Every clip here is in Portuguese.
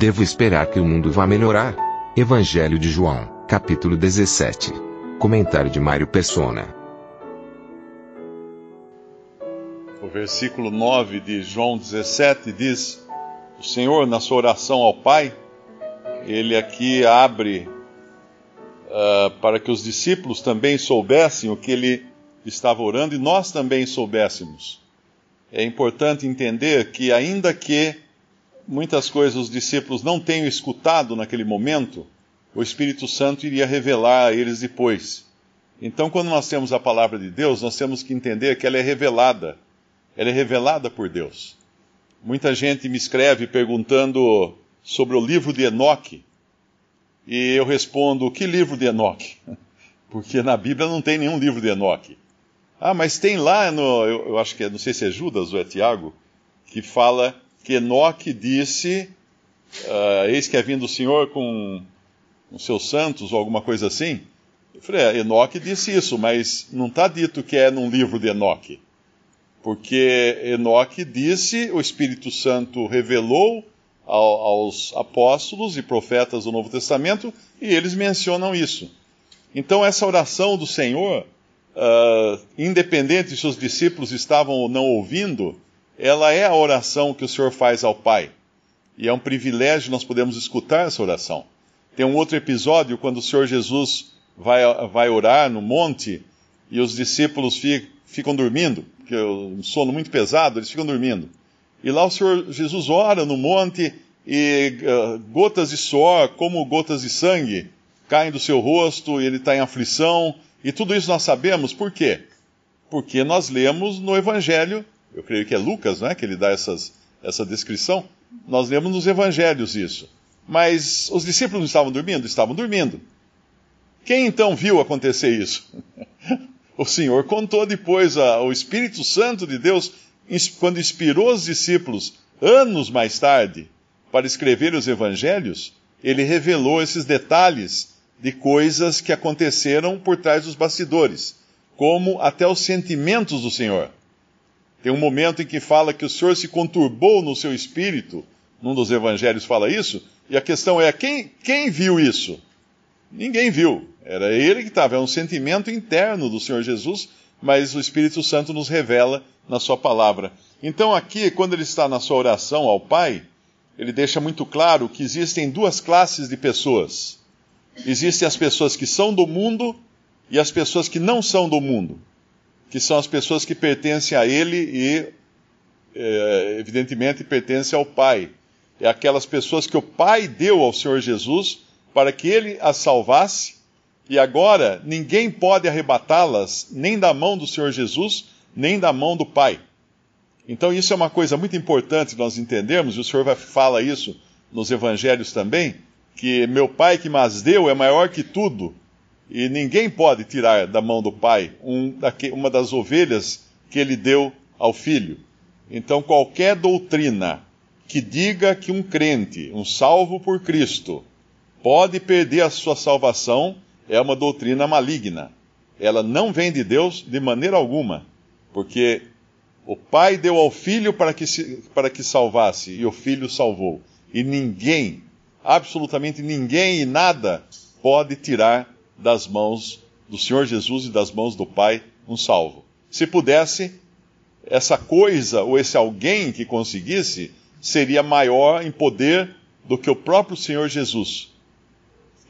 Devo esperar que o mundo vá melhorar? Evangelho de João, capítulo 17. Comentário de Mário Persona. O versículo 9 de João 17 diz: O Senhor, na sua oração ao Pai, ele aqui abre uh, para que os discípulos também soubessem o que ele estava orando e nós também soubéssemos. É importante entender que, ainda que muitas coisas os discípulos não tenham escutado naquele momento, o Espírito Santo iria revelar a eles depois. Então, quando nós temos a palavra de Deus, nós temos que entender que ela é revelada. Ela é revelada por Deus. Muita gente me escreve perguntando sobre o livro de Enoque. E eu respondo: que livro de Enoque? Porque na Bíblia não tem nenhum livro de Enoque. Ah, mas tem lá no. Eu, eu acho que é, não sei se é Judas ou é Tiago, que fala que Enoque disse: uh, Eis que é vindo o Senhor com os seus santos, ou alguma coisa assim. Eu falei: é, Enoque disse isso, mas não está dito que é num livro de Enoque. Porque Enoque disse, o Espírito Santo revelou ao, aos apóstolos e profetas do Novo Testamento, e eles mencionam isso. Então, essa oração do Senhor, uh, independente se os discípulos estavam ou não ouvindo, ela é a oração que o Senhor faz ao Pai. E é um privilégio nós podemos escutar essa oração. Tem um outro episódio quando o Senhor Jesus vai, vai orar no monte e os discípulos fi, ficam dormindo, porque é um sono muito pesado, eles ficam dormindo. E lá o Senhor Jesus ora no monte e uh, gotas de suor, como gotas de sangue, caem do seu rosto ele está em aflição. E tudo isso nós sabemos por quê? Porque nós lemos no Evangelho eu creio que é Lucas, né, que ele dá essas, essa descrição. Nós lemos nos evangelhos isso. Mas os discípulos estavam dormindo? Estavam dormindo. Quem então viu acontecer isso? o Senhor contou depois, a, o Espírito Santo de Deus, quando inspirou os discípulos, anos mais tarde, para escrever os evangelhos, ele revelou esses detalhes de coisas que aconteceram por trás dos bastidores, como até os sentimentos do Senhor. Tem um momento em que fala que o Senhor se conturbou no seu espírito, num dos evangelhos fala isso, e a questão é: quem, quem viu isso? Ninguém viu. Era ele que estava, é um sentimento interno do Senhor Jesus, mas o Espírito Santo nos revela na sua palavra. Então, aqui, quando ele está na sua oração ao Pai, ele deixa muito claro que existem duas classes de pessoas. Existem as pessoas que são do mundo e as pessoas que não são do mundo que são as pessoas que pertencem a ele e, é, evidentemente, pertencem ao Pai. É aquelas pessoas que o Pai deu ao Senhor Jesus para que ele as salvasse, e agora ninguém pode arrebatá-las nem da mão do Senhor Jesus, nem da mão do Pai. Então, isso é uma coisa muito importante nós entendermos, e o Senhor vai, fala isso nos evangelhos também, que meu Pai que mas deu é maior que tudo, e ninguém pode tirar da mão do pai um, uma das ovelhas que ele deu ao filho. Então, qualquer doutrina que diga que um crente, um salvo por Cristo, pode perder a sua salvação é uma doutrina maligna. Ela não vem de Deus de maneira alguma, porque o pai deu ao filho para que, se, para que salvasse e o filho salvou. E ninguém, absolutamente ninguém e nada pode tirar das mãos do Senhor Jesus e das mãos do Pai um salvo. Se pudesse, essa coisa ou esse alguém que conseguisse seria maior em poder do que o próprio Senhor Jesus.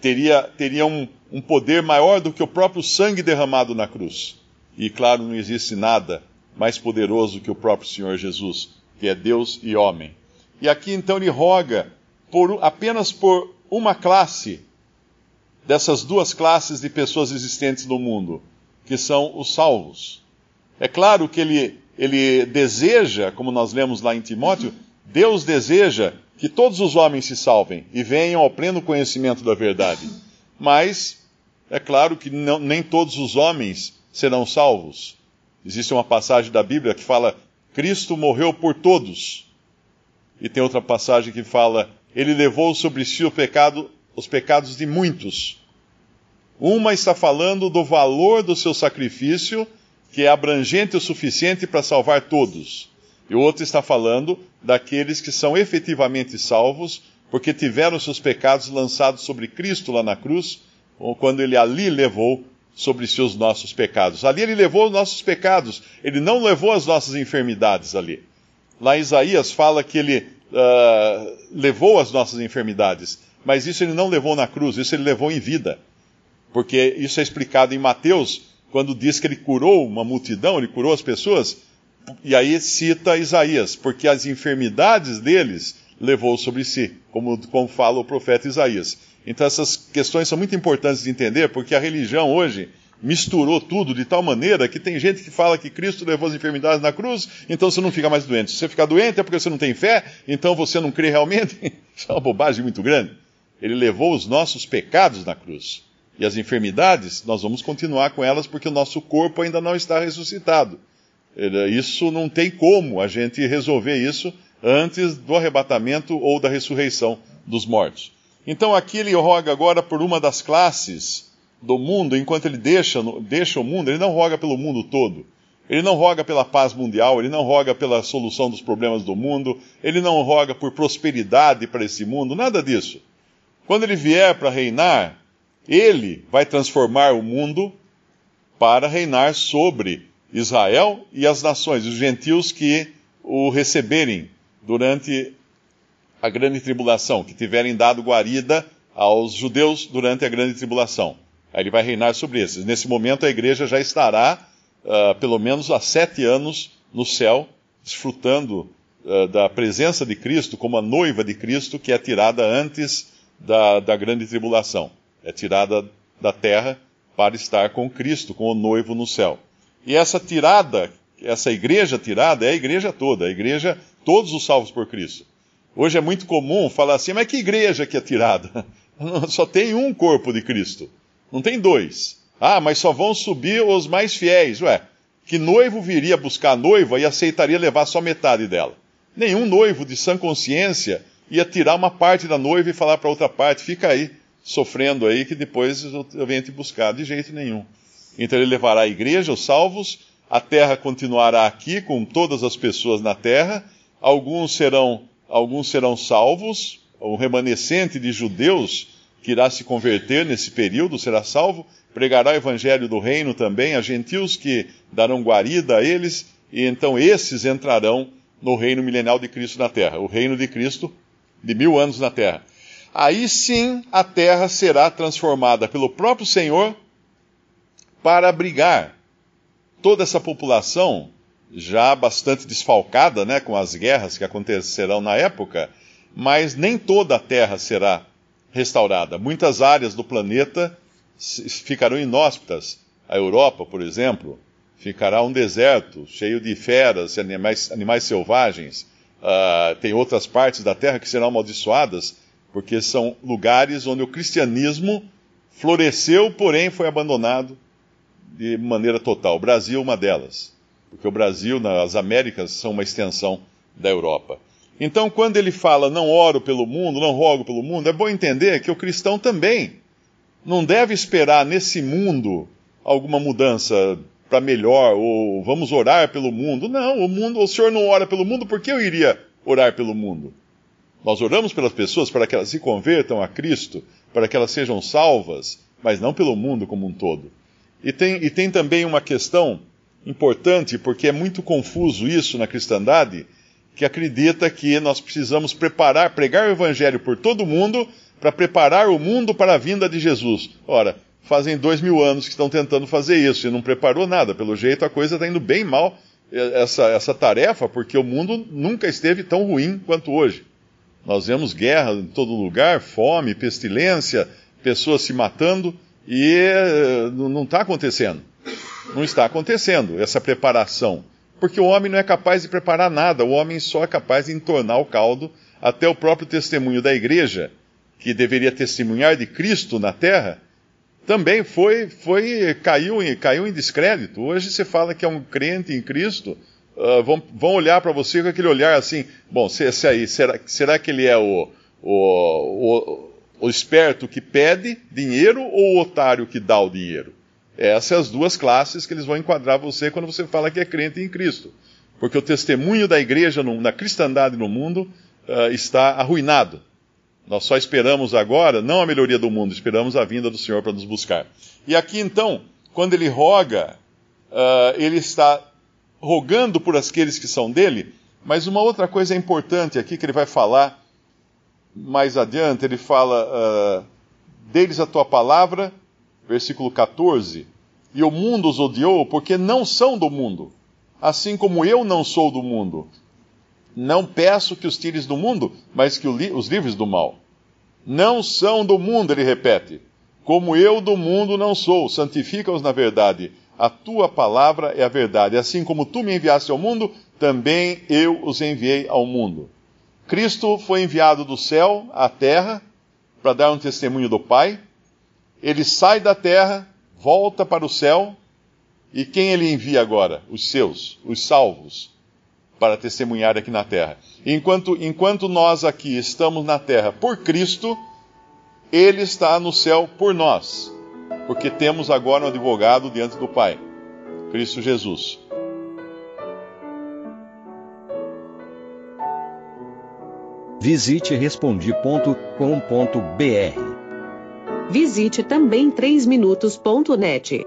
Teria, teria um, um poder maior do que o próprio sangue derramado na cruz. E claro, não existe nada mais poderoso que o próprio Senhor Jesus, que é Deus e homem. E aqui então ele roga por, apenas por uma classe dessas duas classes de pessoas existentes no mundo, que são os salvos. É claro que ele, ele deseja, como nós lemos lá em Timóteo, Deus deseja que todos os homens se salvem e venham ao pleno conhecimento da verdade. Mas é claro que não, nem todos os homens serão salvos. Existe uma passagem da Bíblia que fala: Cristo morreu por todos. E tem outra passagem que fala: Ele levou sobre si o pecado, os pecados de muitos. Uma está falando do valor do seu sacrifício, que é abrangente o suficiente para salvar todos. E o outro está falando daqueles que são efetivamente salvos, porque tiveram seus pecados lançados sobre Cristo lá na cruz, quando ele ali levou sobre si os nossos pecados. Ali ele levou os nossos pecados, ele não levou as nossas enfermidades ali. Lá Isaías fala que ele uh, levou as nossas enfermidades, mas isso ele não levou na cruz, isso ele levou em vida. Porque isso é explicado em Mateus, quando diz que ele curou uma multidão, ele curou as pessoas, e aí cita Isaías, porque as enfermidades deles levou sobre si, como, como fala o profeta Isaías. Então essas questões são muito importantes de entender, porque a religião hoje misturou tudo de tal maneira que tem gente que fala que Cristo levou as enfermidades na cruz, então você não fica mais doente. Se você ficar doente é porque você não tem fé, então você não crê realmente. Isso é uma bobagem muito grande. Ele levou os nossos pecados na cruz. E as enfermidades, nós vamos continuar com elas porque o nosso corpo ainda não está ressuscitado. Isso não tem como a gente resolver isso antes do arrebatamento ou da ressurreição dos mortos. Então aqui ele roga agora por uma das classes do mundo, enquanto ele deixa, deixa o mundo, ele não roga pelo mundo todo. Ele não roga pela paz mundial, ele não roga pela solução dos problemas do mundo, ele não roga por prosperidade para esse mundo, nada disso. Quando ele vier para reinar, ele vai transformar o mundo para reinar sobre Israel e as nações, os gentios que o receberem durante a grande tribulação, que tiverem dado guarida aos judeus durante a grande tribulação. Aí ele vai reinar sobre esses. Nesse momento, a igreja já estará, uh, pelo menos há sete anos, no céu, desfrutando uh, da presença de Cristo como a noiva de Cristo, que é tirada antes da, da grande tribulação. É tirada da terra para estar com Cristo, com o noivo no céu. E essa tirada, essa igreja tirada, é a igreja toda, a igreja, todos os salvos por Cristo. Hoje é muito comum falar assim, mas que igreja que é tirada? Só tem um corpo de Cristo, não tem dois. Ah, mas só vão subir os mais fiéis. Ué, que noivo viria buscar a noiva e aceitaria levar só metade dela? Nenhum noivo de sã consciência ia tirar uma parte da noiva e falar para outra parte, fica aí, sofrendo aí, que depois eu venho te buscar. De jeito nenhum. Então ele levará a igreja, os salvos, a terra continuará aqui com todas as pessoas na terra, alguns serão, alguns serão salvos, o remanescente de judeus que irá se converter nesse período será salvo, pregará o evangelho do reino também a gentios que darão guarida a eles, e então esses entrarão no reino milenial de Cristo na terra, o reino de Cristo de mil anos na terra. Aí sim a terra será transformada pelo próprio Senhor para abrigar toda essa população já bastante desfalcada, né, com as guerras que acontecerão na época, mas nem toda a Terra será restaurada. Muitas áreas do planeta ficarão inóspitas. A Europa, por exemplo, ficará um deserto cheio de feras e animais, animais selvagens. Uh, tem outras partes da Terra que serão amaldiçoadas, porque são lugares onde o cristianismo floresceu, porém foi abandonado de maneira total. O Brasil é uma delas, porque o Brasil, as Américas, são uma extensão da Europa. Então, quando ele fala não oro pelo mundo, não rogo pelo mundo, é bom entender que o cristão também não deve esperar nesse mundo alguma mudança para melhor, ou vamos orar pelo mundo. Não, o mundo, o Senhor não ora pelo mundo, por que eu iria orar pelo mundo? Nós oramos pelas pessoas para que elas se convertam a Cristo, para que elas sejam salvas, mas não pelo mundo como um todo. E tem, e tem também uma questão importante, porque é muito confuso isso na cristandade, que acredita que nós precisamos preparar, pregar o evangelho por todo mundo, para preparar o mundo para a vinda de Jesus. Ora, fazem dois mil anos que estão tentando fazer isso e não preparou nada. Pelo jeito, a coisa está indo bem mal, essa, essa tarefa, porque o mundo nunca esteve tão ruim quanto hoje. Nós vemos guerra em todo lugar, fome, pestilência, pessoas se matando. E eh, não está acontecendo. Não está acontecendo essa preparação. Porque o homem não é capaz de preparar nada, o homem só é capaz de entornar o caldo até o próprio testemunho da igreja, que deveria testemunhar de Cristo na terra, também foi, foi caiu, em, caiu em descrédito. Hoje você fala que é um crente em Cristo, uh, vão, vão olhar para você com aquele olhar assim, bom, se, se aí, será, será que ele é o, o, o, o esperto que pede dinheiro ou o otário que dá o dinheiro? Essas são as duas classes que eles vão enquadrar você quando você fala que é crente em Cristo. Porque o testemunho da igreja no, na cristandade no mundo uh, está arruinado. Nós só esperamos agora, não a melhoria do mundo, esperamos a vinda do Senhor para nos buscar. E aqui então, quando ele roga, uh, ele está rogando por aqueles que são dele, mas uma outra coisa importante aqui que ele vai falar mais adiante, ele fala: uh, Deles a tua palavra, versículo 14, e o mundo os odiou porque não são do mundo, assim como eu não sou do mundo. Não peço que os tires do mundo, mas que os livres do mal. Não são do mundo, ele repete. Como eu do mundo não sou, santifica-os na verdade. A tua palavra é a verdade. Assim como tu me enviaste ao mundo, também eu os enviei ao mundo. Cristo foi enviado do céu à terra para dar um testemunho do Pai. Ele sai da terra, volta para o céu, e quem ele envia agora? Os seus, os salvos para testemunhar aqui na terra. Enquanto, enquanto nós aqui estamos na terra por Cristo, Ele está no céu por nós, porque temos agora um advogado diante do Pai, Cristo Jesus. Visite respondi.com.br. Visite também 3minutos.net.